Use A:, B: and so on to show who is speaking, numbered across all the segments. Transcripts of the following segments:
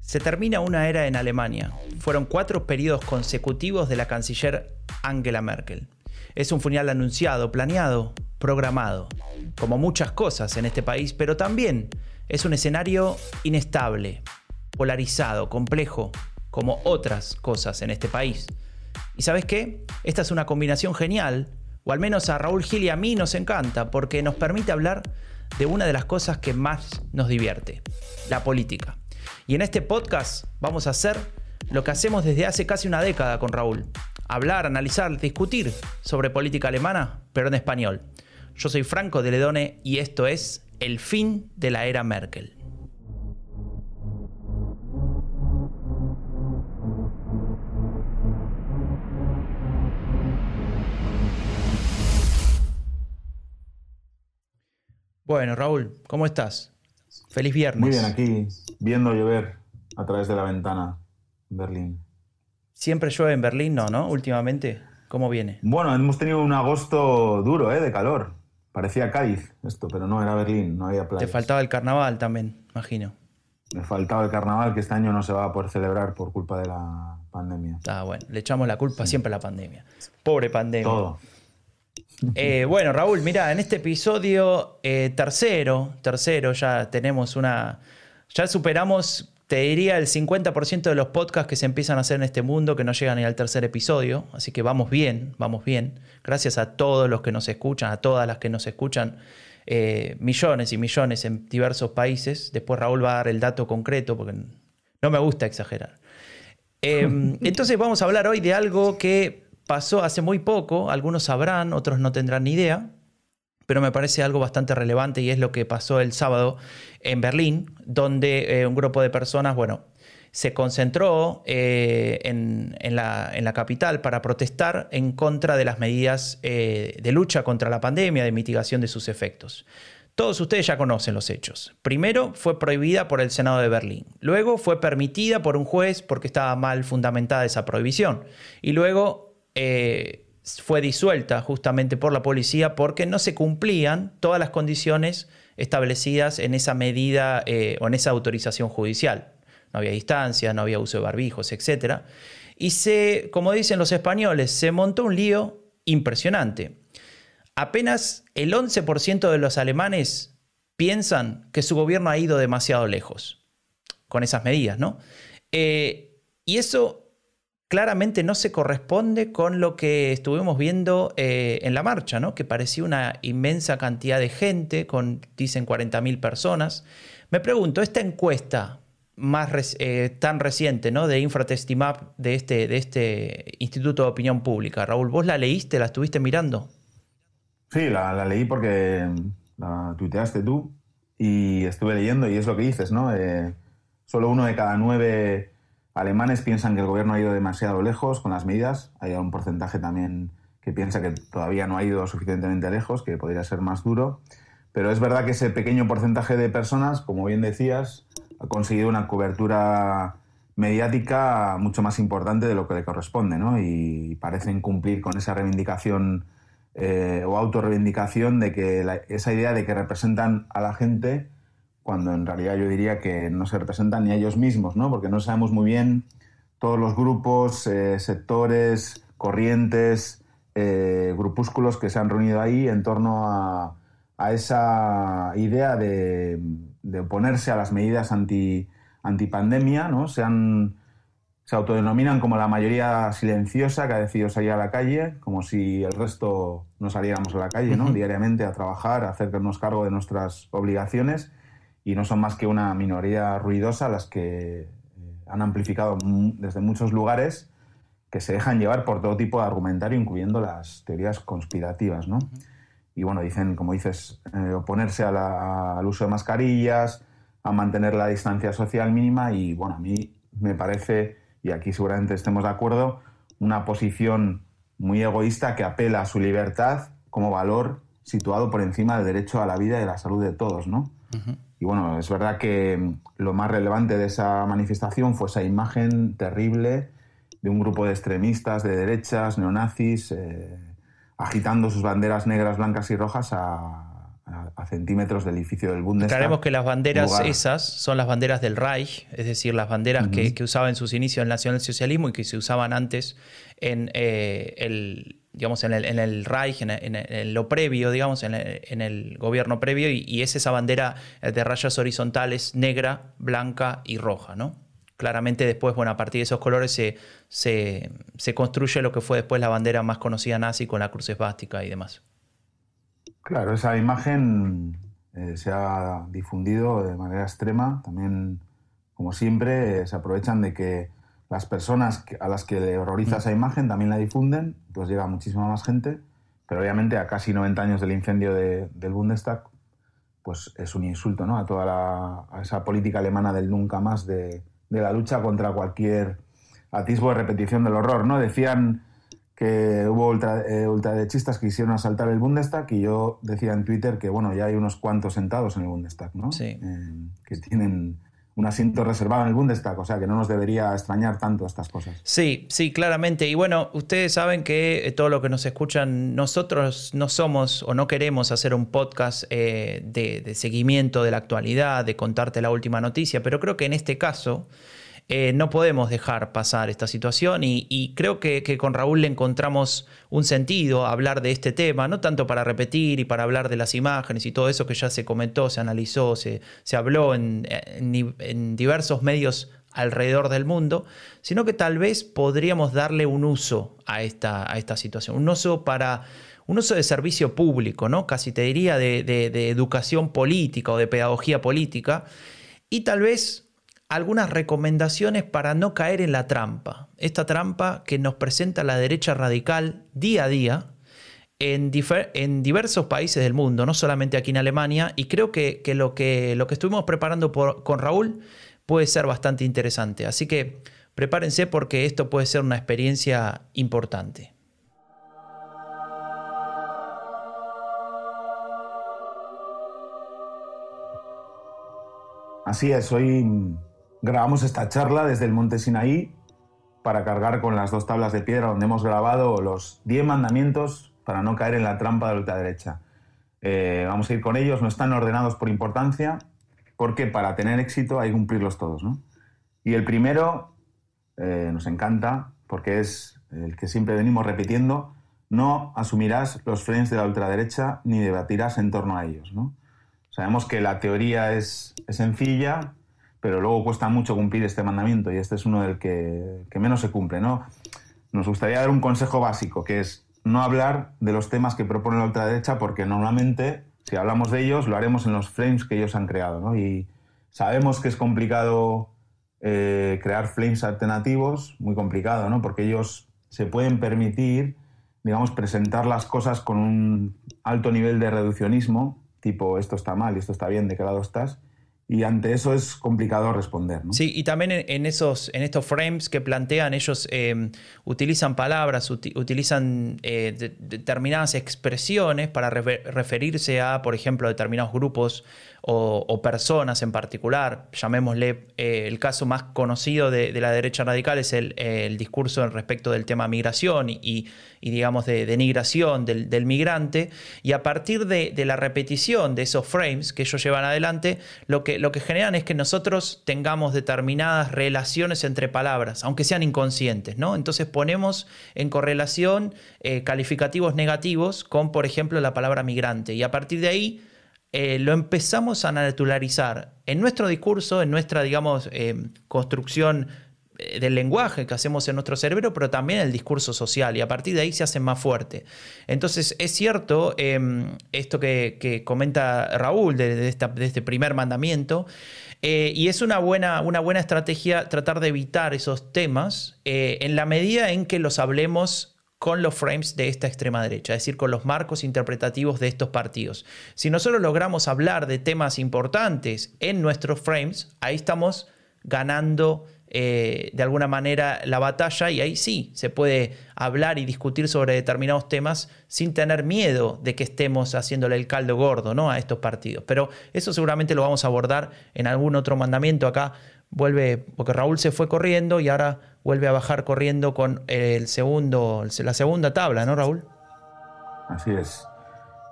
A: Se termina una era en Alemania. Fueron cuatro periodos consecutivos de la canciller Angela Merkel. Es un funeral anunciado, planeado, programado, como muchas cosas en este país, pero también es un escenario inestable, polarizado, complejo, como otras cosas en este país. ¿Y sabes qué? Esta es una combinación genial, o al menos a Raúl Gil y a mí nos encanta, porque nos permite hablar de una de las cosas que más nos divierte, la política. Y en este podcast vamos a hacer lo que hacemos desde hace casi una década con Raúl. Hablar, analizar, discutir sobre política alemana, pero en español. Yo soy Franco de Ledone y esto es El fin de la era Merkel. Bueno, Raúl, ¿cómo estás? Feliz viernes.
B: Muy bien, aquí viendo llover a través de la ventana en Berlín.
A: ¿Siempre llueve en Berlín? No, ¿no? Últimamente, ¿cómo viene?
B: Bueno, hemos tenido un agosto duro, ¿eh? De calor. Parecía Cádiz esto, pero no, era Berlín, no había playa.
A: Te faltaba el carnaval también, imagino.
B: Me faltaba el carnaval que este año no se va a poder celebrar por culpa de la pandemia.
A: Ah, bueno, le echamos la culpa siempre a la pandemia. Pobre pandemia.
B: Todo.
A: Eh, bueno, Raúl, mira, en este episodio eh, tercero, tercero, ya tenemos una. Ya superamos, te diría, el 50% de los podcasts que se empiezan a hacer en este mundo que no llegan ni al tercer episodio. Así que vamos bien, vamos bien. Gracias a todos los que nos escuchan, a todas las que nos escuchan. eh, millones y millones en diversos países. Después Raúl va a dar el dato concreto porque no me gusta exagerar. Eh, entonces vamos a hablar hoy de algo que pasó hace muy poco, algunos sabrán, otros no tendrán ni idea, pero me parece algo bastante relevante y es lo que pasó el sábado en Berlín, donde eh, un grupo de personas, bueno, se concentró eh, en, en la, en la capital para protestar en contra de las medidas eh, de lucha contra la pandemia, de mitigación de sus efectos. Todos ustedes ya conocen los hechos. Primero fue prohibida por el Senado de Berlín. Luego fue permitida por un juez porque estaba mal fundamentada esa prohibición. Y luego eh, fue disuelta justamente por la policía porque no se cumplían todas las condiciones establecidas en esa medida eh, o en esa autorización judicial. No había distancia, no había uso de barbijos, etc. Y se, como dicen los españoles, se montó un lío impresionante. Apenas el 11% de los alemanes piensan que su gobierno ha ido demasiado lejos con esas medidas, ¿no? Eh, y eso claramente no se corresponde con lo que estuvimos viendo eh, en la marcha, ¿no? que parecía una inmensa cantidad de gente, con, dicen 40.000 personas. Me pregunto, esta encuesta más eh, tan reciente ¿no? de Infratestimap, de este, de este Instituto de Opinión Pública, Raúl, ¿vos la leíste, la estuviste mirando?
B: Sí, la, leí porque la tuiteaste tú y estuve leyendo y es lo que dices, ¿no? Eh, solo uno de cada nueve alemanes piensan que el gobierno ha ido demasiado lejos con las medidas. Hay un porcentaje también que piensa que todavía no ha ido suficientemente lejos, que podría ser más duro. Pero es verdad que ese pequeño porcentaje de personas, como bien decías, ha conseguido una cobertura mediática mucho más importante de lo que le corresponde, ¿no? Y parecen cumplir con esa reivindicación eh, o autorreivindicación de que la, esa idea de que representan a la gente cuando en realidad yo diría que no se representan ni a ellos mismos, ¿no? Porque no sabemos muy bien todos los grupos, eh, sectores, corrientes, eh, grupúsculos que se han reunido ahí en torno a, a esa idea de, de, oponerse a las medidas anti, antipandemia, ¿no? Se, han, se autodenominan como la mayoría silenciosa que ha decidido salir a la calle, como si el resto no saliéramos a la calle, ¿no? Diariamente a trabajar, a hacernos cargo de nuestras obligaciones y no son más que una minoría ruidosa las que eh, han amplificado desde muchos lugares que se dejan llevar por todo tipo de argumentario, incluyendo las teorías conspirativas, ¿no? Y bueno, dicen, como dices, eh, oponerse a la, al uso de mascarillas, a mantener la distancia social mínima y bueno, a mí me parece, y aquí seguramente estemos de acuerdo, una posición muy egoísta que apela a su libertad como valor situado por encima del derecho a la vida y a la salud de todos, ¿no? Uh -huh. Y bueno, es verdad que lo más relevante de esa manifestación fue esa imagen terrible de un grupo de extremistas de derechas, neonazis, eh, agitando sus banderas negras, blancas y rojas a, a, centímetros del edificio del Bundestag.
A: Aclaremos que las banderas esas son las banderas del Reich, es decir, las banderas que, usaba en sus inicios el nacionalsocialismo y que se usaban antes en eh, el digamos, en el, Reich, en, lo previo, digamos, en el, gobierno previo, y, es esa bandera de rayas horizontales negra, blanca y roja, ¿no? Claramente después, bueno, a partir de esos colores se, se, construye lo que fue después la bandera más conocida nazi con la cruz esvástica y demás.
B: Claro, esa imagen eh, se ha difundido de manera extrema. También, como siempre, se aprovechan de que las personas a las que le horroriza mm. esa imagen también la difunden, pues llega muchísima más gente, pero obviamente a casi 90 años del incendio del Bundestag, pues es un insulto ¿no? a toda la, esa política alemana del nunca más, de, la lucha contra cualquier atisbo de repetición del horror. ¿no? Decían que hubo ultra, eh, ultraderechistas que quisieron asaltar el Bundestag y yo decía en Twitter que bueno, ya hay unos cuantos sentados en el Bundestag, ¿no?
A: Sí.
B: Eh, que tienen un asiento reservado en el Bundestag, o sea que no nos debería extrañar tanto estas cosas.
A: Sí, sí, claramente. Y bueno, ustedes saben que eh, todo lo que nos escuchan, nosotros no somos o no queremos hacer un podcast de, de seguimiento de la actualidad, de contarte la última noticia, pero creo que en este caso eh, no podemos dejar pasar esta situación y, creo que, con Raúl le encontramos un sentido a hablar de este tema, no tanto para repetir y para hablar de las imágenes y todo eso que ya se comentó, se analizó, se, habló en, diversos medios alrededor del mundo, sino que tal vez podríamos darle un uso a esta, a esta situación, un uso para un uso de servicio público, ¿no? Casi te diría de, de educación política o de pedagogía política, y tal vez algunas recomendaciones para no caer en la trampa. Esta trampa que nos presenta la derecha radical día a día en, diversos países del mundo, no solamente aquí en Alemania, y creo que, lo, que lo que estuvimos preparando con Raúl puede ser bastante interesante. Así que prepárense porque esto puede ser una experiencia importante.
B: Así es, hoy grabamos esta charla desde el Monte Sinaí para cargar con las dos tablas de piedra donde hemos grabado los 10 mandamientos para no caer en la trampa de la ultraderecha. Eh, vamos a ir con ellos, no están ordenados por importancia, porque para tener éxito hay que cumplirlos todos. ¿no? Y el primero eh, nos encanta, porque es el que siempre venimos repitiendo, no asumirás los frames de la ultraderecha ni debatirás en torno a ellos. ¿no? Sabemos que la teoría es, es sencilla, pero luego cuesta mucho cumplir este mandamiento y este es uno del que, menos se cumple. ¿no? Nos gustaría dar un consejo básico, que es no hablar de los temas que propone la ultraderecha, porque normalmente, si hablamos de ellos, lo haremos en los frames que ellos han creado. ¿no? Y sabemos que es complicado eh, crear frames alternativos, muy complicado, ¿no? porque ellos se pueden permitir, digamos, presentar las cosas con un alto nivel de reduccionismo, tipo esto está mal y esto está bien, ¿de qué lado estás? Y ante eso es complicado responder.
A: Sí, y también en, esos, en estos frames que plantean, ellos eh, utilizan palabras, utilizan eh, determinadas expresiones para referirse a, por ejemplo, determinados grupos o, personas en particular. Llamémosle eh, el caso más conocido de, la derecha radical es el, discurso respecto del tema migración y, digamos, de denigración del, migrante. Y a partir de, la repetición de esos frames que ellos llevan adelante, lo que, lo que generan es que nosotros tengamos determinadas relaciones entre palabras, aunque sean inconscientes. ¿no? Entonces ponemos en correlación eh, calificativos negativos con, por ejemplo, la palabra migrante. Y a partir de ahí eh, lo empezamos a naturalizar en nuestro discurso, en nuestra, digamos, eh, construcción eh, del lenguaje que hacemos en nuestro cerebro, pero también el discurso social, y a partir de ahí se hace más fuerte. Entonces, es cierto em, esto que, comenta Raúl de, este primer mandamiento, y es una buena, una buena estrategia tratar de evitar esos temas en la medida en que los hablemos con los frames de esta extrema derecha, es decir, con los marcos interpretativos de estos partidos. Si nosotros logramos hablar de temas importantes en nuestros frames, ahí estamos ganando eh, de alguna manera la batalla y ahí sí se puede hablar y discutir sobre determinados temas sin tener miedo de que estemos haciéndole el caldo gordo ¿no? a estos partidos. Pero eso seguramente lo vamos a abordar en algún otro mandamiento acá. Vuelve, porque Raúl se fue corriendo y ahora vuelve a bajar corriendo con el segundo, la segunda tabla, ¿no, Raúl?
B: Así es.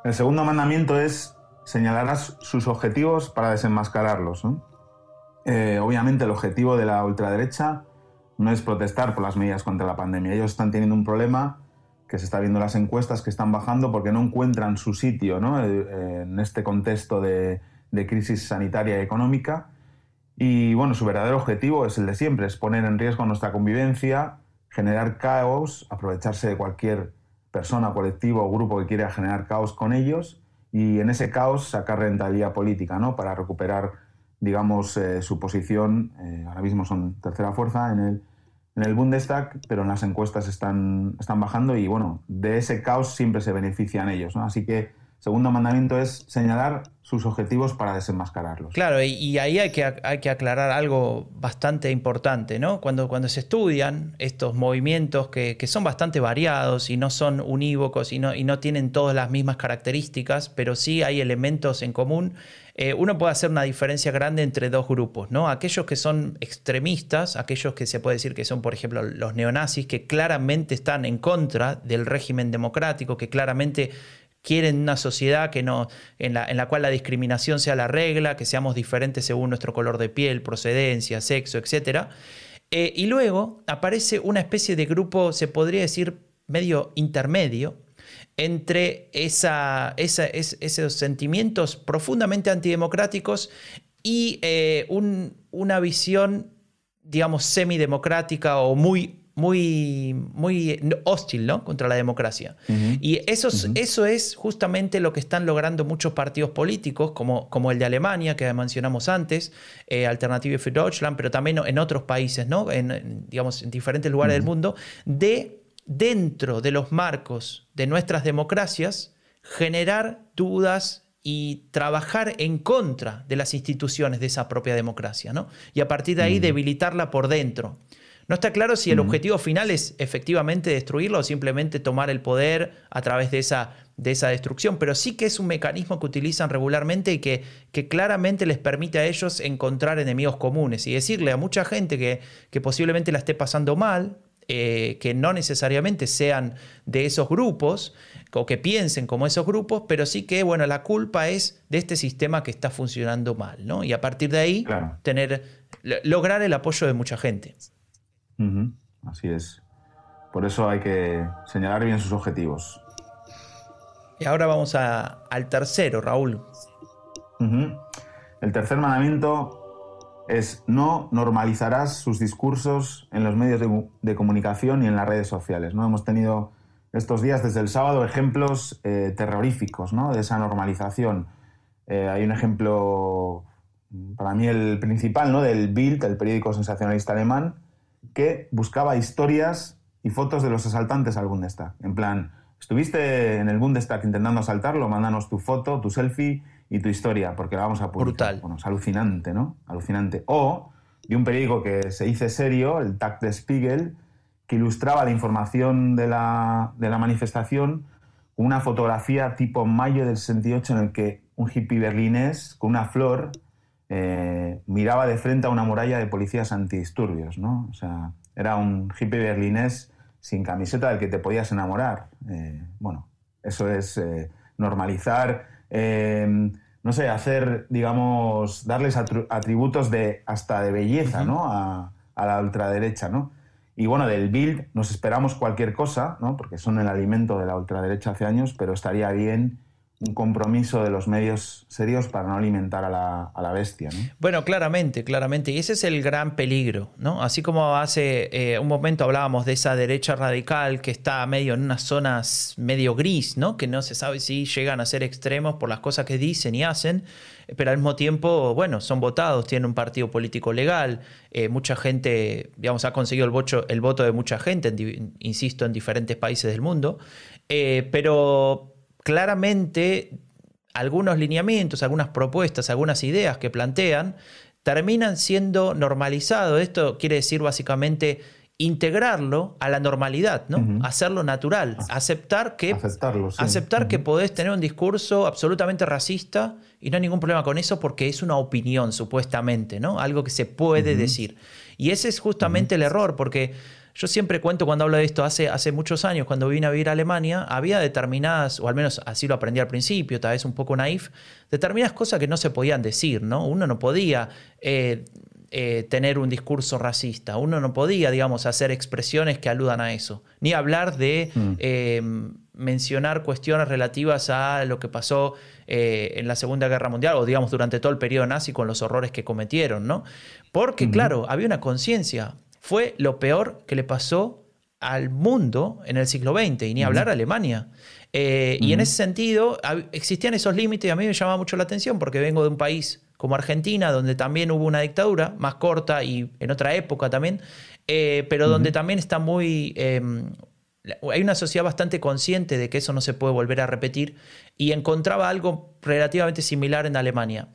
B: El segundo mandamiento es señalarás sus objetivos para desenmascararlos. Eh, obviamente el objetivo de la ultraderecha no es protestar por las medidas contra la pandemia. Ellos están teniendo un problema que se está viendo en las encuestas que están bajando porque no encuentran su sitio eh, en este contexto de, de, crisis sanitaria y económica. Y bueno, su verdadero objetivo es el de siempre, es poner en riesgo nuestra convivencia, generar caos, aprovecharse de cualquier persona, colectivo o grupo que quiera generar caos con ellos y en ese caos sacar rentabilidad política, ¿no? Para recuperar, digamos, eh, su posición. Eh, ahora mismo son tercera fuerza en el, en el Bundestag, pero en las encuestas están, están bajando y, bueno, de ese caos siempre se benefician ellos, ¿no? Así que segundo mandamiento es señalar sus objetivos para desenmascararlos.
A: Claro, y, ahí hay que, hay que, aclarar algo bastante importante, ¿no? Cuando, cuando se estudian estos movimientos que, son bastante variados y no son unívocos y no, y no, tienen todas las mismas características, pero sí hay elementos en común, eh, uno puede hacer una diferencia grande entre dos grupos, ¿no? Aquellos que son extremistas, aquellos que se puede decir que son, por ejemplo, los neonazis, que claramente están en contra del régimen democrático, que claramente quieren una sociedad que no, en, la, en la cual la discriminación sea la regla, que seamos diferentes según nuestro color de piel, procedencia, sexo, etc. Eh, y luego aparece una especie de grupo, se podría decir, medio intermedio, entre esa, esos sentimientos profundamente antidemocráticos y eh, una visión, digamos, semidemocrática o muy muy, muy hostil ¿no? contra la democracia. Y eso, eso es justamente lo que están logrando muchos partidos políticos, como, como el de Alemania, que mencionamos antes, eh, Alternative für Deutschland, pero también en otros países, ¿no? en, digamos, en diferentes lugares del mundo, de dentro de los marcos de nuestras democracias, generar dudas y trabajar en contra de las instituciones de esa propia democracia, ¿no? Y a partir de ahí debilitarla por dentro. No está claro si el objetivo final es efectivamente destruirlo o simplemente tomar el poder a través de esa, de esa destrucción, pero sí que es un mecanismo que utilizan regularmente y que, que claramente les permite a ellos encontrar enemigos comunes y decirle a mucha gente que, que posiblemente la esté pasando mal, eh, que no necesariamente sean de esos grupos o que piensen como esos grupos, pero sí que, bueno, la culpa es de este sistema que está funcionando mal, ¿no? Y a partir de ahí, tener, lograr el apoyo de mucha gente.
B: Así es. Por eso hay que señalar bien sus objetivos.
A: Y ahora vamos al tercero, Raúl.
B: El tercer mandamiento es no normalizarás sus discursos en los medios de, comunicación y en las redes sociales. ¿no? Hemos tenido estos días, desde el sábado, ejemplos eh, terroríficos ¿no? de esa normalización. Eh, hay un ejemplo, para mí el principal, ¿no? del Bild, el periódico sensacionalista alemán, que buscaba historias y fotos de los asaltantes al Bundestag. En plan, estuviste en el Bundestag intentando asaltarlo, mándanos tu foto, tu selfie y tu historia, porque la vamos a publicar.
A: Brutal.
B: Bueno, es alucinante, ¿no? Alucinante. O de un periódico que se dice serio, el Tag de Spiegel, que ilustraba la información de la, de la manifestación con una fotografía tipo mayo del 68 en el que un hippie berlinés con una flor eh, miraba de frente a una muralla de policías antidisturbios, ¿no? O sea, era un hippie berlinés sin camiseta del que te podías enamorar. Eh, bueno, eso es eh, normalizar, no sé, hacer, digamos, darles atributos de hasta de belleza, ¿no? A, a, la ultraderecha, ¿no? Y bueno, del Bild nos esperamos cualquier cosa, ¿no? Porque son el alimento de la ultraderecha hace años, pero estaría bien un compromiso de los medios serios para no alimentar a la, bestia.
A: Bueno, claramente, claramente. Y ese es el gran peligro. ¿no? Así como hace eh, un momento hablábamos de esa derecha radical que está medio en unas zonas medio gris, ¿no? que no se sabe si llegan a ser extremos por las cosas que dicen y hacen, pero al mismo tiempo, bueno, son votados, tienen un partido político legal, eh, mucha gente, digamos, ha conseguido el, voto de mucha gente, insisto, en diferentes países del mundo, eh, pero claramente algunos lineamientos, algunas propuestas, algunas ideas que plantean terminan siendo normalizados. Esto quiere decir básicamente integrarlo a la normalidad, ¿no? Hacerlo natural, aceptar que aceptar que podés tener un discurso absolutamente racista y no hay ningún problema con eso porque es una opinión supuestamente, ¿no? Algo que se puede decir. Y ese es justamente el error porque yo siempre cuento cuando hablo de esto, hace, hace muchos años, cuando vine a vivir a Alemania, había determinadas, o al menos así lo aprendí al principio, tal vez un poco naif, determinadas cosas que no se podían decir, ¿no? Uno no podía eh, eh, tener un discurso racista, uno no podía, digamos, hacer expresiones que aludan a eso, ni hablar de mm. eh, mencionar cuestiones relativas a lo que pasó en la Segunda Guerra Mundial, o digamos, durante todo el periodo nazi con los horrores que cometieron, ¿no? Porque, claro, había una conciencia fue lo peor que le pasó al mundo en el siglo XX, y ni hablar a Alemania. Eh, y en ese sentido, existían esos límites y a mí me llamaba mucho la atención porque vengo de un país como Argentina, donde también hubo una dictadura, más corta y en otra época también, eh, pero donde también está muy... Em, hay una sociedad bastante consciente de que eso no se puede volver a repetir y encontraba algo relativamente similar en Alemania.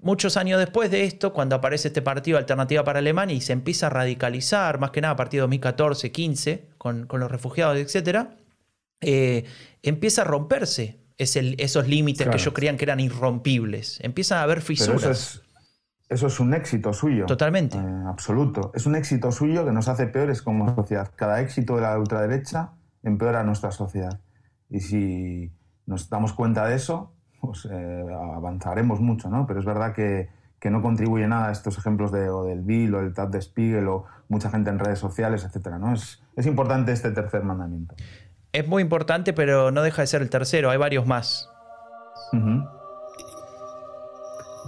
A: Muchos años después de esto, cuando aparece este partido Alternativa para Alemania y se empieza a radicalizar, más que nada a partir de 2014, 15, con, los refugiados, etc., eh, empieza a romperse esos límites que ellos creían que eran irrompibles. Empiezan a haber fisuras.
B: eso, es, un éxito suyo.
A: Totalmente.
B: Eh, absoluto. Es un éxito suyo que nos hace peores como sociedad. Cada éxito de la ultraderecha empeora nuestra sociedad. Y si nos damos cuenta de eso, pues eh, avanzaremos mucho, ¿no? Pero es verdad que, no contribuye nada a estos ejemplos de, o del Bill o el Tab de Spiegel o mucha gente en redes sociales, etcétera, ¿no? Es, importante este tercer mandamiento.
A: Es muy importante, pero no deja de ser el tercero, hay varios más.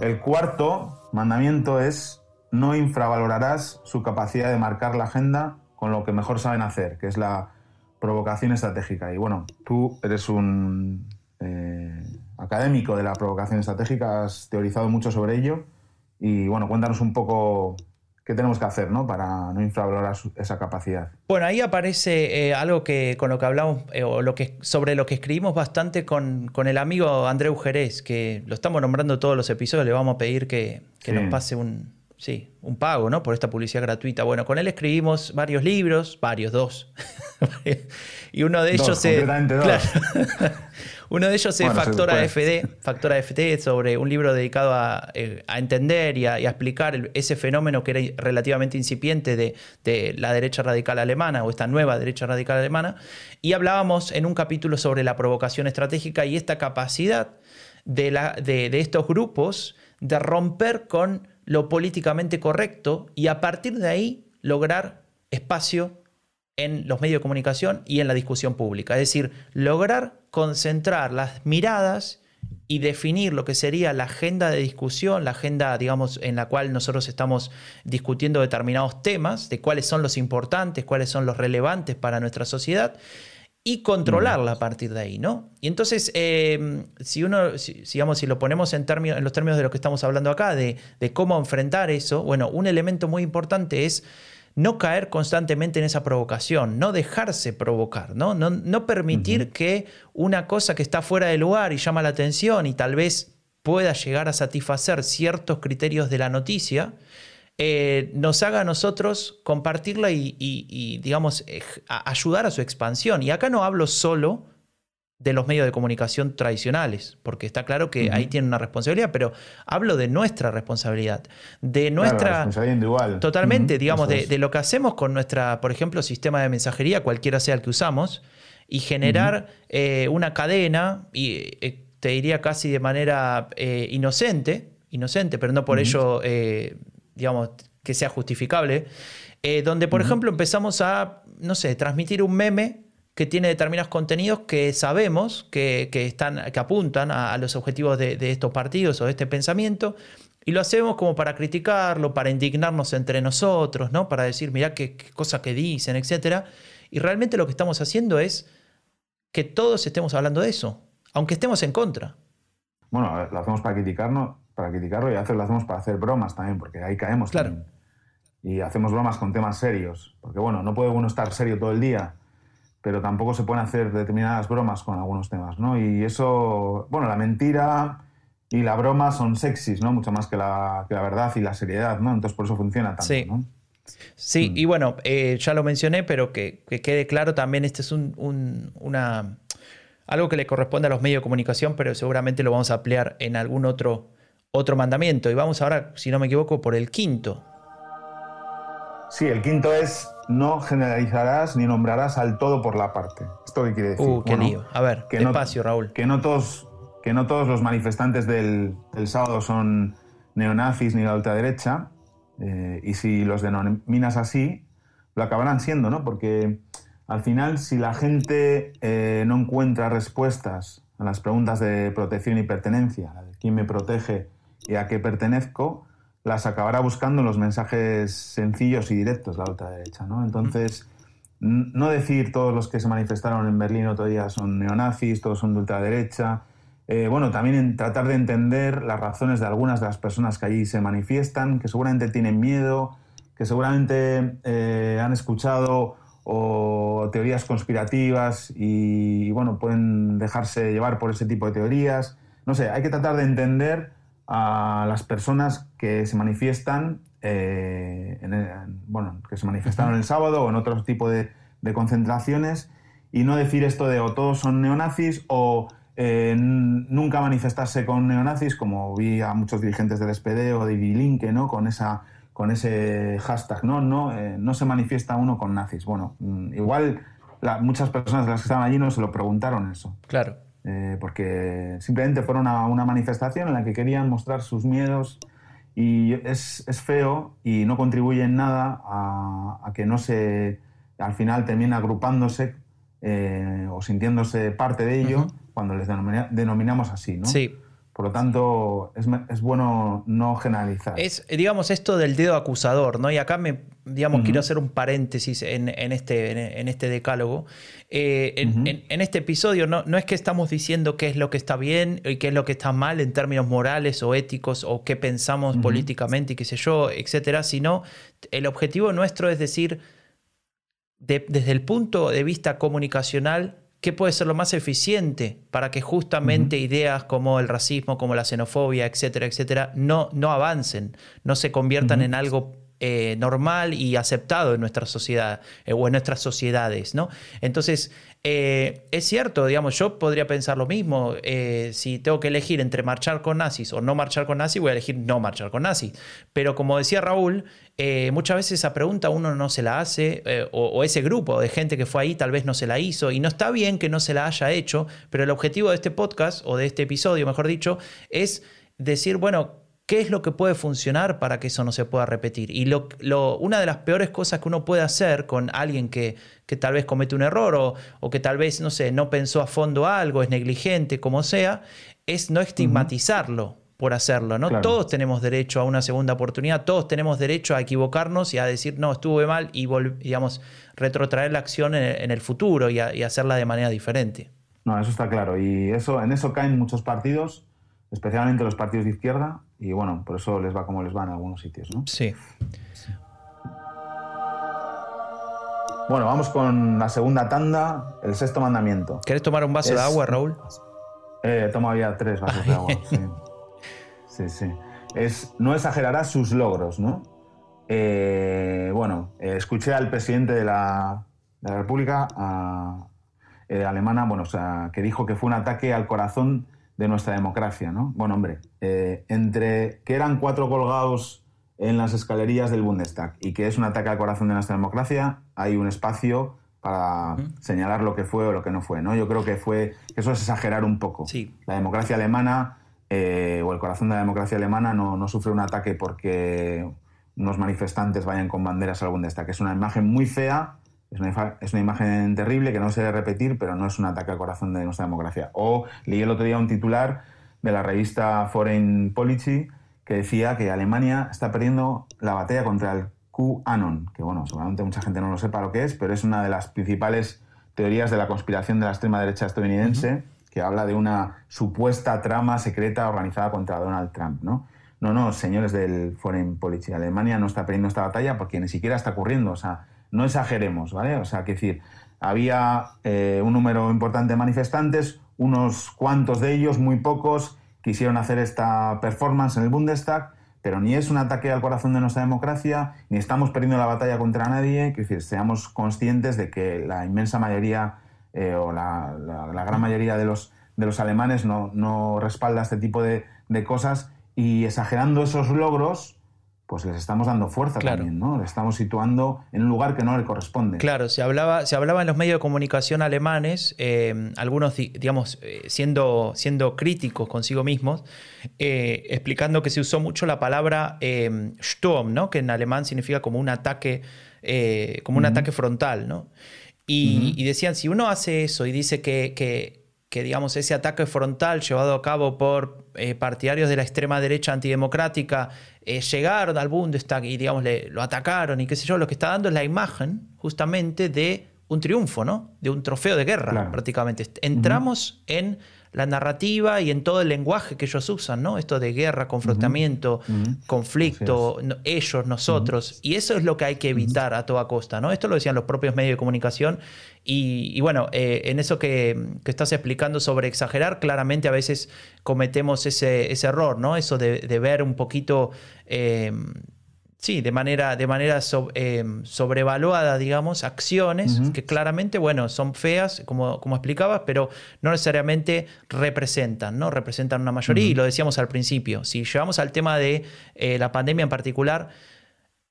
B: El cuarto mandamiento es no infravalorarás su capacidad de marcar la agenda con lo que mejor saben hacer, que es la provocación estratégica. Y bueno, tú eres un eh, académico de la provocación estratégica, has teorizado mucho sobre ello y bueno, cuéntanos un poco qué tenemos que hacer ¿no? para no infravalorar esa capacidad.
A: Bueno, ahí aparece eh, algo que con lo que hablamos, eh, o lo que, sobre lo que escribimos bastante con, con, el amigo Andreu Jerez, que lo estamos nombrando todos los episodios, le vamos a pedir que, nos pase un, sí, un pago ¿no? por esta publicidad gratuita. Bueno, con él escribimos varios libros, varios, dos. y uno de ellos
B: es...
A: Uno de ellos es Factora AFD, Factora sobre un libro dedicado a, eh, entender y a, explicar ese fenómeno que era relativamente incipiente de, la derecha radical alemana o esta nueva derecha radical alemana. Y hablábamos en un capítulo sobre la provocación estratégica y esta capacidad de, la, de, de estos grupos de romper con lo políticamente correcto y a partir de ahí lograr espacio en los medios de comunicación y en la discusión pública. Es decir, lograr concentrar las miradas y definir lo que sería la agenda de discusión, la agenda, digamos, en la cual nosotros estamos discutiendo determinados temas, de cuáles son los importantes, cuáles son los relevantes para nuestra sociedad, y controlarla a partir de ahí, ¿no? Y entonces, em, si uno, digamos, si lo ponemos en, términos, en los términos de lo que estamos hablando acá, de, de cómo enfrentar eso, bueno, un elemento muy importante es no caer constantemente en esa provocación, no dejarse provocar, no, no, permitir que una cosa que está fuera de lugar y llama la atención y tal vez pueda llegar a satisfacer ciertos criterios de la noticia, eh, nos haga a nosotros compartirla y, digamos, eh, ayudar a su expansión. Y acá no hablo solo de los medios de comunicación tradicionales, porque está claro que ahí tienen una responsabilidad, pero hablo de nuestra responsabilidad, de nuestra...
B: individual.
A: Totalmente, digamos, de, lo que hacemos con nuestra, por ejemplo, sistema de mensajería, cualquiera sea el que usamos, y generar eh, una cadena, y eh, te diría casi de manera eh, inocente, inocente, pero no por ello, digamos, que sea justificable, donde, por ejemplo, empezamos a, no sé, transmitir un meme que tiene determinados contenidos que sabemos que, están, que apuntan a, los objetivos de, estos partidos o de este pensamiento, y lo hacemos como para criticarlo, para indignarnos entre nosotros, ¿no? para decir, mirá qué, qué cosa que dicen, etc. Y realmente lo que estamos haciendo es que todos estemos hablando de eso, aunque estemos en contra.
B: Bueno, lo hacemos para criticarnos, para criticarlo y a veces lo hacemos para hacer bromas también, porque ahí caemos.
A: Claro.
B: Y hacemos bromas con temas serios, porque bueno, no puede uno estar serio todo el día pero tampoco se pueden hacer determinadas bromas con algunos temas, ¿no? Y eso, bueno, la mentira y la broma son sexys, ¿no? Mucho más que la, que la verdad y la seriedad, ¿no? Entonces por eso funciona tanto,
A: sí.
B: ¿no?
A: Sí, mm. y bueno, eh, ya lo mencioné, pero que, quede claro también, este es un, una, algo que le corresponde a los medios de comunicación, pero seguramente lo vamos a ampliar en algún otro, otro mandamiento. Y vamos ahora, si no me equivoco, por el quinto.
B: Sí, el quinto es no generalizarás ni nombrarás al todo por la parte. ¿Esto qué quiere decir?
A: Uh, qué lío. A ver, qué despacio, Raúl.
B: Que no todos, que no todos los manifestantes del, sábado son neonazis ni la ultraderecha, eh, y si los denominas así, lo acabarán siendo, ¿no? Porque al final, si la gente eh, no encuentra respuestas a las preguntas de protección y pertenencia, de quién me protege y a qué pertenezco, las acabará buscando en los mensajes sencillos y directos la ultraderecha, ¿no? Entonces, no decir todos los que se manifestaron en Berlín otro día son neonazis, todos son de ultraderecha. Eh, bueno, también tratar de entender las razones de algunas de las personas que allí se manifiestan, que seguramente tienen miedo, que seguramente eh, han escuchado teorías conspirativas y, bueno, pueden dejarse llevar por ese tipo de teorías. No sé, hay que tratar de entender a las personas que se manifiestan, eh, bueno, que se manifestaron el sábado o en otro tipo de, concentraciones y no decir esto de o todos son neonazis o eh, nunca manifestarse con neonazis, como vi a muchos dirigentes del SPD o de Bilinque, ¿no? Con esa con ese hashtag, ¿no? No, eh, no se manifiesta uno con nazis. Bueno, mm, igual muchas personas de las que estaban allí no se lo preguntaron eso.
A: Claro.
B: Eh, porque simplemente fueron a una manifestación en la que querían mostrar sus miedos y es, es feo y no contribuye en nada a, que no se, al final termine agrupándose eh, o sintiéndose parte de ello cuando les denominamos así, ¿no?
A: Sí.
B: Por lo tanto, es, es, bueno no generalizar.
A: Es, digamos, esto del dedo acusador, ¿no? Y acá me, digamos, quiero hacer un paréntesis en, en este, en, este decálogo. Eh, en, en, este episodio no, no es que estamos diciendo qué es lo que está bien y qué es lo que está mal en términos morales o éticos o qué pensamos políticamente y qué sé yo, etcétera, sino el objetivo nuestro es decir, desde el punto de vista comunicacional, qué puede ser lo más eficiente para que justamente ideas como el racismo, como la xenofobia, etcétera, etcétera, no, no avancen, no se conviertan en algo eh, normal y aceptado en nuestra sociedad eh, o en nuestras sociedades, ¿no? Entonces, eh, es cierto, digamos, yo podría pensar lo mismo. si tengo que elegir entre marchar con nazis o no marchar con nazis, voy a elegir no marchar con nazis. Pero como decía Raúl, muchas veces esa pregunta uno no se la hace, o, o, ese grupo de gente que fue ahí tal vez no se la hizo, y no está bien que no se la haya hecho, pero el objetivo de este podcast, o de este episodio, mejor dicho, es decir, bueno, ¿Qué es lo que puede funcionar para que eso no se pueda repetir? Y lo, una de las peores cosas que uno puede hacer con alguien que, que tal vez comete un error o, o, que tal vez, no sé, no pensó a fondo algo, es negligente, como sea, es no estigmatizarlo por hacerlo. ¿no? Todos tenemos derecho a una segunda oportunidad, todos tenemos derecho a equivocarnos y a decir, no, estuve mal y, digamos, retrotraer la acción en, el futuro y, y hacerla de manera diferente.
B: No, eso está claro. Y eso, en eso caen muchos partidos, especialmente los partidos de izquierda, y bueno, por eso les va como les va en algunos sitios, ¿no?
A: Sí.
B: Bueno, vamos con la segunda tanda, el sexto mandamiento.
A: ¿Quieres tomar un vaso de agua, Raúl?
B: Eh, tomo ya tres vasos de agua, sí. Sí, sí. Es, no exagerarás sus logros, ¿no? Eh, bueno, eh, escuché al presidente de la, de la República eh, alemana, bueno, o sea, que dijo que fue un ataque al corazón de nuestra democracia, ¿no? Bueno, hombre, eh, entre que eran cuatro colgados en las escalerías del Bundestag y que es un ataque al corazón de nuestra democracia, hay un espacio para señalar lo que fue o lo que no fue, ¿no? Yo creo que fue eso es exagerar un poco.
A: Sí.
B: La democracia alemana eh, o el corazón de la democracia alemana no, no sufre un ataque porque unos manifestantes vayan con banderas al Bundestag. Es una imagen muy fea es una, imagen terrible que no se debe repetir, pero no es un ataque al corazón de nuestra democracia. O leí el otro día un titular de la revista Foreign Policy que decía que Alemania está perdiendo la batalla contra el QAnon, que bueno, seguramente mucha gente no lo sepa lo que es, pero es una de las principales teorías de la conspiración de la extrema derecha estadounidense, que habla de una supuesta trama secreta organizada contra Donald Trump, ¿no? No, no, señores del Foreign Policy, Alemania no está perdiendo esta batalla porque ni siquiera está ocurriendo, o sea, no exageremos, ¿vale? O sea, que decir, había eh, un número importante de manifestantes, unos cuantos de ellos, muy pocos, quisieron hacer esta performance en el Bundestag, pero ni es un ataque al corazón de nuestra democracia, ni estamos perdiendo la batalla contra nadie, es decir, seamos conscientes de que la inmensa mayoría eh, o la, gran mayoría de los, de los alemanes no, respalda este tipo de, de cosas y exagerando esos logros, pues les estamos dando fuerza también, ¿no? Le estamos situando en un lugar que no le corresponde.
A: Claro, se hablaba, se hablaba en los medios de comunicación alemanes, eh, algunos, digamos, eh, siendo, siendo críticos consigo mismos, eh, explicando que se usó mucho la palabra Sturm, ¿no? Que en alemán significa como un ataque, como un ataque frontal, ¿no? Y, decían, si uno hace eso y dice que, que, digamos, ese ataque frontal llevado a cabo por partidarios de la extrema derecha antidemocrática eh, llegaron al Bundestag y digamos, lo atacaron y qué sé yo, lo que está dando es la imagen justamente de un triunfo, ¿no? De un trofeo de guerra, prácticamente. Entramos en la narrativa y en todo el lenguaje que ellos usan, ¿no? Esto de guerra, confrontamiento, conflicto, ellos, nosotros. Y eso es lo que hay que evitar a toda costa, ¿no? Esto lo decían los propios medios de comunicación. Y, bueno, eh, en eso que, estás explicando sobre exagerar, claramente a veces cometemos ese, error, ¿no? Eso de, ver un poquito. Eh, Sí, de manera, de manera eh, sobrevaluada, digamos, acciones que claramente, bueno, son feas, como, como explicabas, pero no necesariamente representan, ¿no? Representan una mayoría, y lo decíamos al principio. Si llevamos al tema de eh, la pandemia en particular,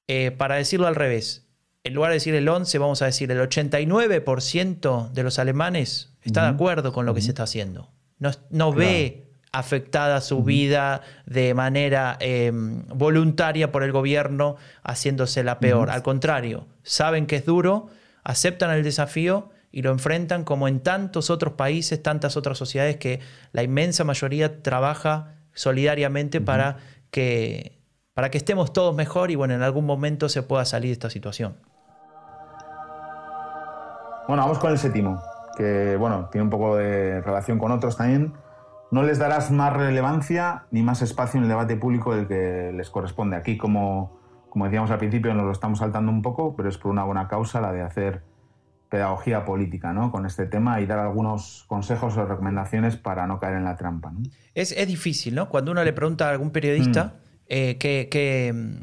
A: eh, para decirlo al revés, en lugar de decir el 11, vamos a decir el 89% de los alemanes está de acuerdo con lo que se está haciendo. No, no ve afectada su vida de manera em, voluntaria por el gobierno, haciéndose la peor. Al contrario, saben que es duro, aceptan el desafío y lo enfrentan como en tantos otros países, tantas otras sociedades que la inmensa mayoría trabaja solidariamente para, que, para que estemos todos mejor y bueno, en algún momento se pueda salir de esta situación.
B: Bueno, vamos con el séptimo, que bueno, tiene un poco de relación con otros también no les darás más relevancia ni más espacio en el debate público del que les corresponde. Aquí, como, como decíamos al principio, nos lo estamos saltando un poco, pero es por una buena causa, la de hacer pedagogía política ¿no? con este tema y dar algunos consejos o recomendaciones para no caer en la trampa.
A: Es, difícil, ¿no? Cuando uno le pregunta a algún periodista mm. eh, que,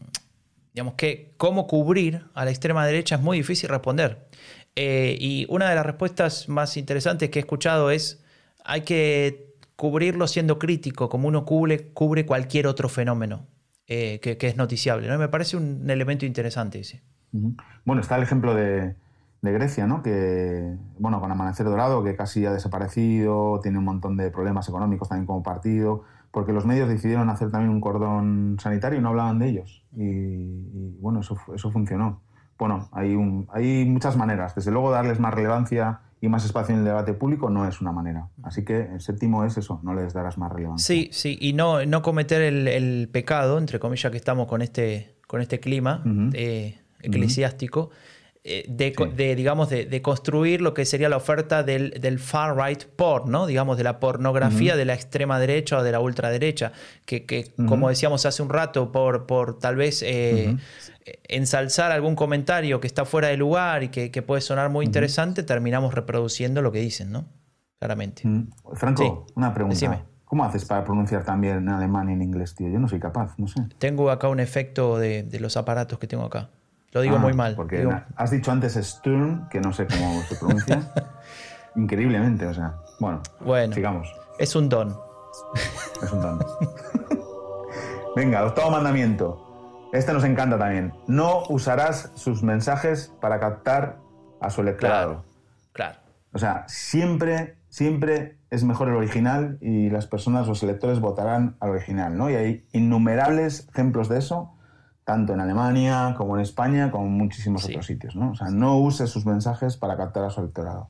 A: digamos, que cómo cubrir a la extrema derecha es muy difícil responder. Eh, y una de las respuestas más interesantes que he escuchado es hay que cubrirlo siendo crítico, como uno cubre, cubre cualquier otro fenómeno eh, que, es noticiable. ¿no? Me parece un elemento interesante ese.
B: Bueno, está el ejemplo de, Grecia, ¿no? que, bueno, con Amanecer Dorado, que casi ha desaparecido, tiene un montón de problemas económicos también como partido, porque los medios decidieron hacer también un cordón sanitario y no hablaban de ellos. Y, bueno, eso, eso funcionó. Bueno, hay, hay muchas maneras. Desde luego, darles más relevancia y más espacio en el debate público no es una manera. Así que el séptimo es eso, no les darás más relevancia.
A: Sí, sí, y no, no cometer el, pecado, entre comillas, que estamos con este, con este clima eh, eclesiástico, de, digamos, de, construir lo que sería la oferta del, far-right porn, ¿no? digamos, de la pornografía de la extrema derecha o de la ultraderecha, que, que como decíamos hace un rato, por, por tal vez... Eh, ensalzar algún comentario que está fuera de lugar y que, puede sonar muy interesante, terminamos reproduciendo lo que dicen, ¿no? Claramente. Mm.
B: Franco, una pregunta. ¿Cómo haces para pronunciar también en alemán y en inglés, tío? Yo no soy capaz, no sé.
A: Tengo acá un efecto de, los aparatos que tengo acá. Lo digo ah, muy mal.
B: Porque has dicho antes Sturm, que no sé cómo se pronuncia. Increíblemente, o sea. Bueno, bueno, sigamos.
A: Es un don.
B: Es un don. Venga, octavo mandamiento. Este nos encanta también. No usarás sus mensajes para captar a su electorado.
A: Claro, claro.
B: O sea, siempre, siempre es mejor el original y las personas, los electores votarán al original, ¿no? Y hay innumerables ejemplos de eso, tanto en Alemania como en España, como en muchísimos otros sitios, ¿no? O sea, no uses sus mensajes para captar a su electorado.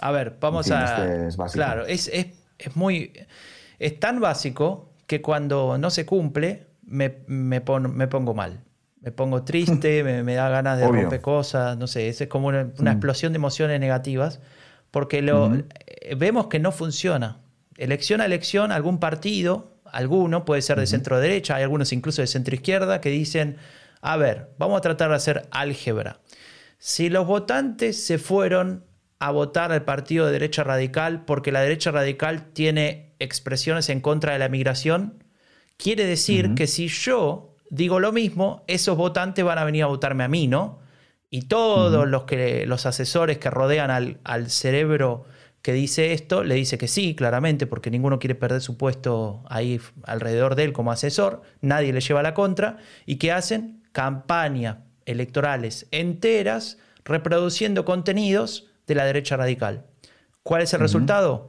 A: A ver, vamos a... Este es claro, es, muy... Es tan básico que cuando no se cumple, me, me, pongo mal. Me pongo triste, me, da ganas de romper cosas, no sé, es como una, mm. explosión de emociones negativas, porque lo, eh, vemos que no funciona. Elección a elección, algún partido, alguno, puede ser de centro derecha, hay algunos incluso de centro izquierda, que dicen, a ver, vamos a tratar de hacer álgebra. Si los votantes se fueron a votar al partido de derecha radical porque la derecha radical tiene expresiones en contra de la migración, Quiere decir que si yo digo lo mismo, esos votantes van a venir a votarme a mí, ¿no? Y todos los, que, los asesores que rodean al, cerebro que dice esto, le dice que sí, claramente, porque ninguno quiere perder su puesto ahí alrededor de él como asesor, nadie le lleva la contra, y que hacen campañas electorales enteras reproduciendo contenidos de la derecha radical. ¿Cuál es el resultado?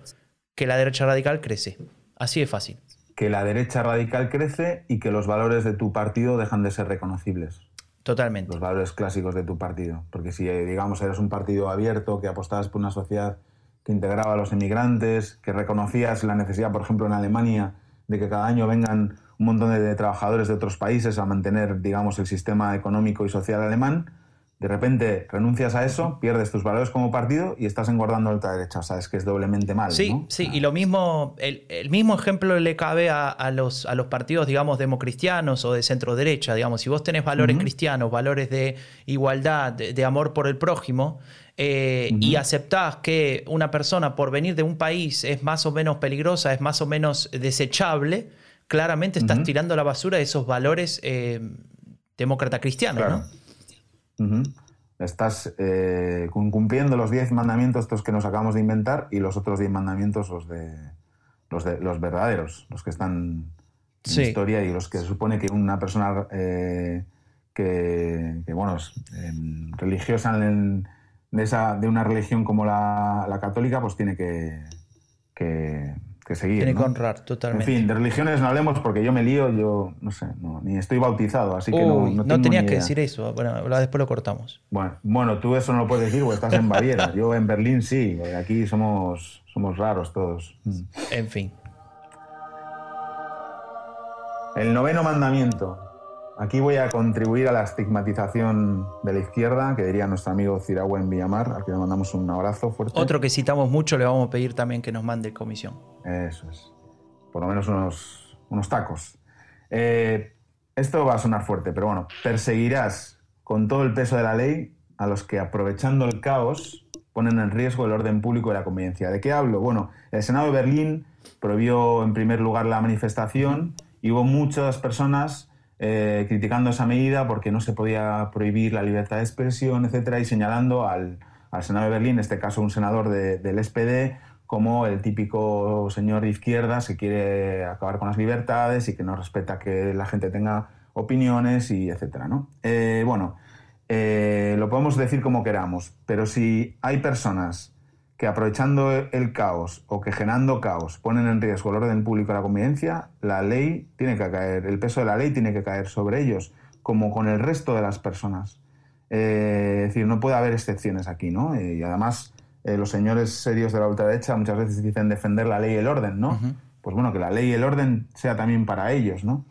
A: Que la derecha radical crece. Así de fácil.
B: Que la derecha radical crece y que los valores de tu partido dejan de ser reconocibles.
A: Totalmente.
B: Los valores clásicos de tu partido. Porque si, digamos, eres un partido abierto, que apostabas por una sociedad que integraba a los inmigrantes, que reconocías la necesidad, por ejemplo, en Alemania, de que cada año vengan un montón de, trabajadores de otros países a mantener, digamos, el sistema económico y social alemán, de repente renuncias a eso, pierdes tus valores como partido y estás engordando la ultraderecha. O sea, es que es doblemente mal.
A: Sí, sí, y lo mismo, el, mismo ejemplo le cabe a, los, a los partidos, digamos, democristianos o de centro derecha. Digamos, si vos tenés valores cristianos, valores de igualdad, de, amor por el prójimo, eh, y aceptás que una persona por venir de un país es más o menos peligrosa, es más o menos desechable, claramente estás tirando la basura de esos valores eh, demócrata cristianos, ¿no?
B: Estás eh, cumpliendo los diez mandamientos estos que nos acabamos de inventar y los otros diez mandamientos los de los, de, los verdaderos, los que están en la historia y los que se supone que una persona eh, que, bueno, es religiosa de, esa, de una religión como la, católica, pues tiene que, que que seguir.
A: Tiene que honrar, totalmente.
B: En fin, de religiones no hablemos porque yo me lío, yo no sé, ni estoy bautizado, así que no, no,
A: no tenías que decir eso, bueno, después lo cortamos.
B: Bueno, bueno, tú eso no lo puedes decir porque estás en Baviera, yo en Berlín sí, aquí somos, somos raros todos. Mm.
A: En fin.
B: El noveno mandamiento. Aquí voy a contribuir a la estigmatización de la izquierda, que diría nuestro amigo Ciragüen Villamar, al que le mandamos un abrazo fuerte.
A: Otro que citamos mucho, le vamos a pedir también que nos mande comisión.
B: Eso es. Por lo menos unos, unos tacos. Eh, esto va a sonar fuerte, pero bueno, perseguirás con todo el peso de la ley a los que aprovechando el caos ponen en riesgo el orden público y la convivencia. ¿De qué hablo? Bueno, el Senado de Berlín prohibió en primer lugar la manifestación y hubo muchas personas eh, criticando esa medida porque no se podía prohibir la libertad de expresión, etcétera, y señalando al, Senado de Berlín, en este caso un senador del SPD, como el típico señor de izquierdas que quiere acabar con las libertades y que no respeta que la gente tenga opiniones y etcétera, ¿no? Eh, bueno, eh, lo podemos decir como queramos, pero si hay personas que aprovechando el caos o que generando caos ponen en riesgo el orden público y la convivencia, la ley tiene que caer, el peso de la ley tiene que caer sobre ellos, como con el resto de las personas. Eh, es decir, no puede haber excepciones aquí, ¿no? Eh, y además, eh, los señores serios de la ultraderecha muchas veces dicen defender la ley y el orden, ¿no? Pues bueno, que la ley y el orden sea también para ellos, ¿no?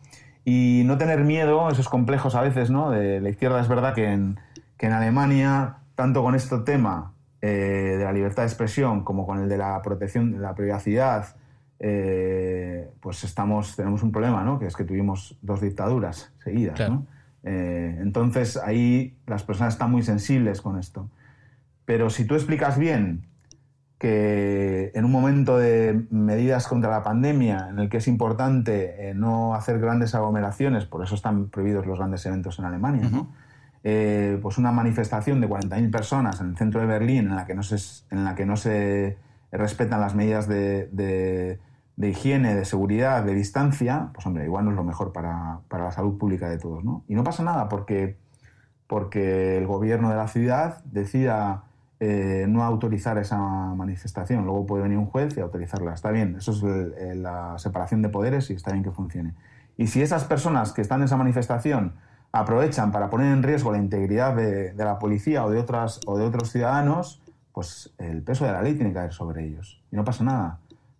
B: Y no tener miedo, esos complejos a veces, ¿no? De la izquierda es verdad que en, que en Alemania, tanto con este tema eh, de la libertad de expresión como con el de la protección de la privacidad, eh, pues estamos, tenemos un problema, ¿no? que es que tuvimos dos dictaduras seguidas. Eh, entonces ahí las personas están muy sensibles con esto. Pero si tú explicas bien que en un momento de medidas contra la pandemia, en el que es importante no hacer grandes aglomeraciones, por eso están prohibidos los grandes eventos en Alemania, ¿no? Eh, pues una manifestación de 40.000 personas en el centro de Berlín en la que no se, en la que no se respetan las medidas de, de, higiene, de seguridad, de distancia, pues hombre, igual no es lo mejor para, para la salud pública de todos. ¿no? Y no pasa nada porque, porque el gobierno de la ciudad decida eh, no autorizar esa manifestación. Luego puede venir un juez y autorizarla. Está bien, eso es la separación de poderes y está bien que funcione. Y si esas personas que están en esa manifestación aprovechan para poner en riesgo la integridad de, la policía o de, otras, o de otros ciudadanos, pues el peso de la ley tiene que caer sobre ellos. Y no pasa nada.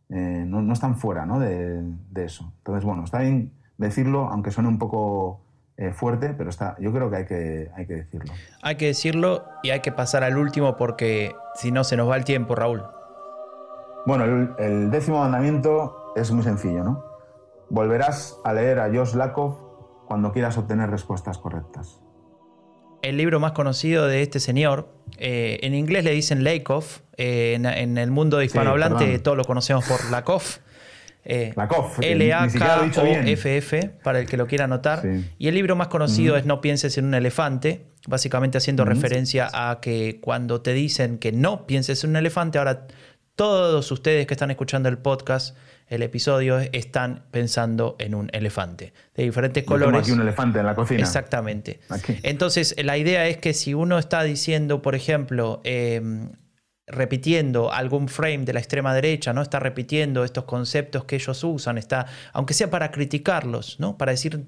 B: Eh, no, están fuera de, eso. Entonces, bueno, está bien decirlo, aunque suene un poco eh, fuerte, pero está, yo creo que hay, que hay que decirlo.
A: Hay que decirlo y hay que pasar al último porque si no se nos va el tiempo, Raúl.
B: Bueno, el, el décimo mandamiento es muy sencillo, ¿no? Volverás a leer a Josh Lakoff cuando quieras obtener respuestas correctas.
A: El libro más conocido de este señor, eh, en inglés le dicen Lakoff, eh, en, el mundo hispanohablante todos lo conocemos por Lakoff.
B: Eh, Lakoff,
A: L-A-K-O-F-F, para el que lo quiera anotar. Y el libro más conocido es No pienses en un elefante, básicamente haciendo referencia a que cuando te dicen que no pienses en un elefante, ahora todos ustedes que están escuchando el podcast, el episodio, están pensando en un elefante de diferentes colores.
B: aquí un elefante en la cocina.
A: Exactamente. Entonces, la idea es que si uno está diciendo, por ejemplo, em, repitiendo algún frame de la extrema derecha, ¿no? Está repitiendo estos conceptos que ellos usan, está, aunque sea para criticarlos, ¿no? Para decir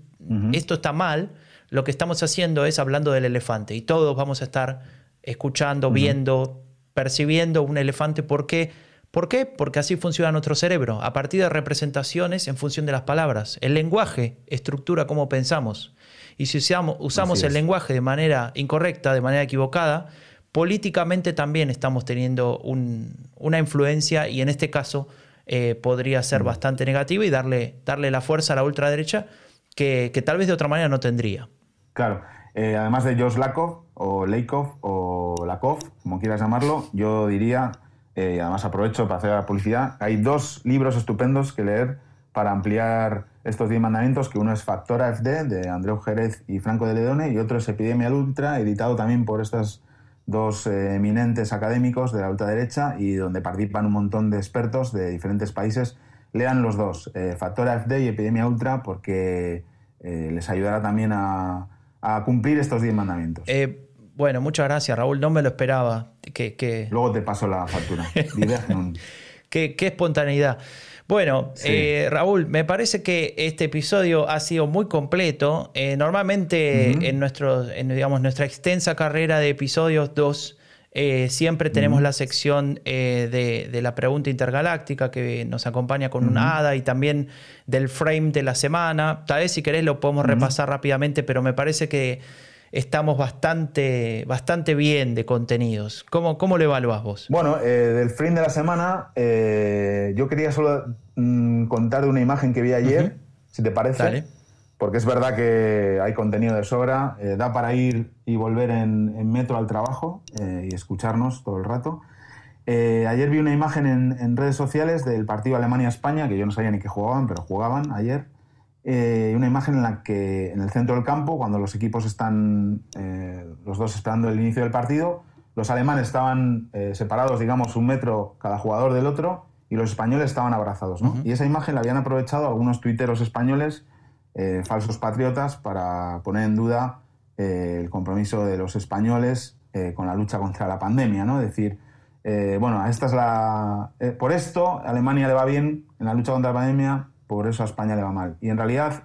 A: esto está mal, lo que estamos haciendo es hablando del elefante y todos vamos a estar escuchando, viendo, percibiendo un elefante. ¿Por qué? ¿Por qué? Porque así funciona nuestro cerebro, a partir de representaciones en función de las palabras. El lenguaje estructura cómo pensamos. Y si usamos, usamos el lenguaje de manera incorrecta, de manera equivocada, políticamente también estamos teniendo una influencia y en este caso eh, podría ser mm. bastante negativa y darle, darle la fuerza a la ultraderecha que, que tal vez de otra manera no tendría.
B: Claro. Eh, además de Josh Lakov, o Leikov, o Lakov, como quieras llamarlo, yo diría, eh, y además aprovecho para hacer la publicidad, hay dos libros estupendos que leer para ampliar estos 10 mandamientos, que uno es Factor AFD, de Andreu Jerez y Franco de Ledone, y otro es Epidemia Ultra, editado también por estos dos eh, eminentes académicos de la ultraderecha y donde participan un montón de expertos de diferentes países. Lean los dos, Factor AFD y Epidemia Ultra, porque les ayudará también a, cumplir estos diez mandamientos.
A: Eh, bueno, muchas gracias, Raúl. No me lo esperaba. Que,
B: Luego te paso la factura.
A: qué, espontaneidad. Bueno, eh, Raúl, me parece que este episodio ha sido muy completo. Eh, normalmente en, nuestro, en digamos, nuestra extensa carrera de episodios, dos eh, siempre tenemos la sección de, la pregunta intergaláctica que nos acompaña con una hada y también del frame de la semana. Tal vez si querés lo podemos repasar rápidamente, pero me parece que estamos bastante, bastante bien de contenidos. ¿Cómo, cómo lo evaluás vos?
B: Bueno, eh, del frame de la semana, yo quería solo mm, contar de una imagen que vi ayer, si te parece. Dale porque es verdad que hay contenido de sobra, eh, da para ir y volver en, metro al trabajo eh, y escucharnos todo el rato. Eh, ayer vi una imagen en, redes sociales del partido Alemania-España, que yo no sabía ni que jugaban, pero jugaban ayer. Una imagen en la que en el centro del campo, cuando los equipos están los dos esperando el inicio del partido, los alemanes estaban separados, digamos, un metro cada jugador del otro y los españoles estaban abrazados. Y esa imagen la habían aprovechado algunos tuiteros españoles eh, falsos patriotas para poner en duda eh, el compromiso de los españoles eh, con la lucha contra la pandemia, ¿no? Es decir, bueno, esta es la. por esto Alemania le va bien en la lucha contra la pandemia, por eso a España le va mal. Y en realidad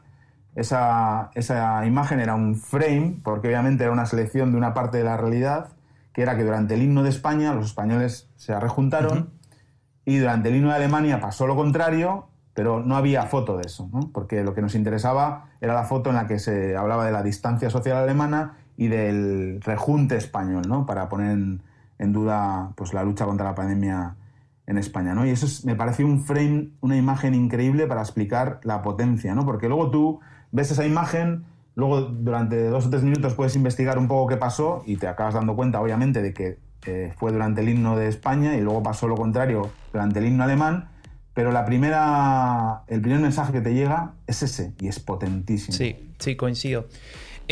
B: esa, esa imagen era un frame, porque obviamente era una selección de una parte de la realidad, que era que durante el himno de España los españoles se rejuntaron y durante el himno de Alemania pasó lo contrario pero no había foto de eso, ¿no? porque lo que nos interesaba era la foto en la que se hablaba de la distancia social alemana y del rejunte español, ¿no? para poner en, duda pues, la lucha contra la pandemia en España. ¿no? Y eso me pareció un frame, una imagen increíble para explicar la potencia, ¿no? porque luego tú ves esa imagen, luego durante dos o tres minutos puedes investigar un poco qué pasó y te acabas dando cuenta, obviamente, de que eh, fue durante el himno de España y luego pasó lo contrario durante el himno alemán pero la primera, el primer mensaje que te llega es ese y es potentísimo.
A: Sí, sí, coincido.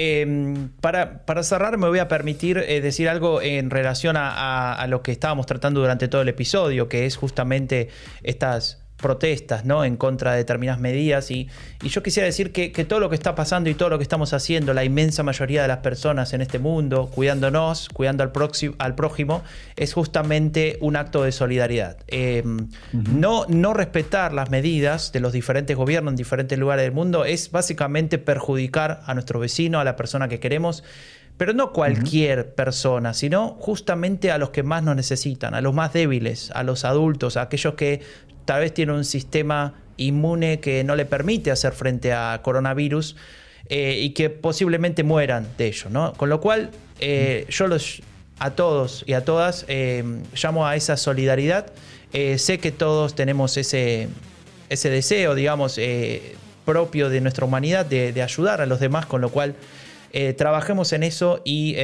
A: Em, para, cerrar, me voy a permitir eh, decir algo en relación a, lo que estábamos tratando durante todo el episodio, que es justamente estas protestas ¿no? en contra de determinadas medidas. Y, yo quisiera decir que, todo lo que está pasando y todo lo que estamos haciendo, la inmensa mayoría de las personas en este mundo, cuidándonos, cuidando al, próximo, al prójimo, es justamente un acto de solidaridad. Eh, no, no respetar las medidas de los diferentes gobiernos en diferentes lugares del mundo es básicamente perjudicar a nuestro vecino, a la persona que queremos. Pero no cualquier persona, sino justamente a los que más nos necesitan, a los más débiles, a los adultos, a aquellos que tal vez tiene un sistema inmune que no le permite hacer frente a coronavirus eh, y que posiblemente mueran de ello. ¿no? Con lo cual, eh, yo los, a todos y a todas eh, llamo a esa solidaridad. sé que todos tenemos ese, ese deseo, digamos, propio de nuestra humanidad de, de, ayudar a los demás, con lo cual trabajemos en eso y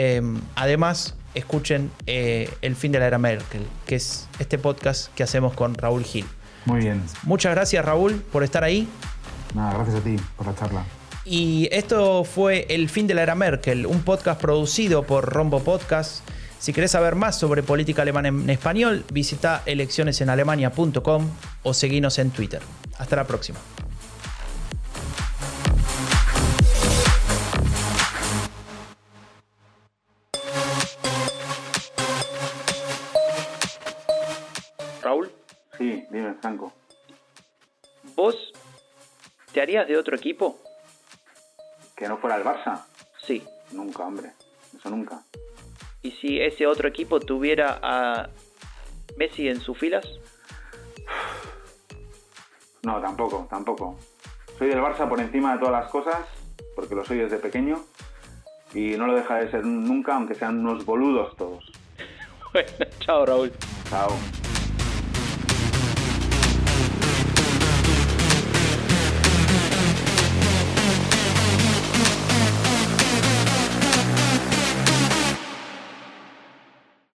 A: además escuchen El fin de la era Merkel, que es este podcast que hacemos con Raúl Gil.
B: Muy bien.
A: Muchas gracias, Raúl, por estar ahí.
B: Nada, gracias a ti por la charla.
A: Y esto fue El fin de la era Merkel, un podcast producido por Rombo Podcast. Si querés saber más sobre política alemana en español, visita eleccionesenalemania.com o seguinos en Twitter. Hasta la próxima. Te harías de otro equipo?
B: ¿Que no fuera el Barça?
A: Sí.
B: Nunca, hombre. Eso nunca.
A: ¿Y si ese otro equipo tuviera a Messi en sus filas?
B: No, tampoco, tampoco. Soy del Barça por encima de todas las cosas, porque lo soy desde pequeño, y no lo deja de ser nunca, aunque sean unos boludos todos.
A: bueno, chao Raúl.
B: Chao.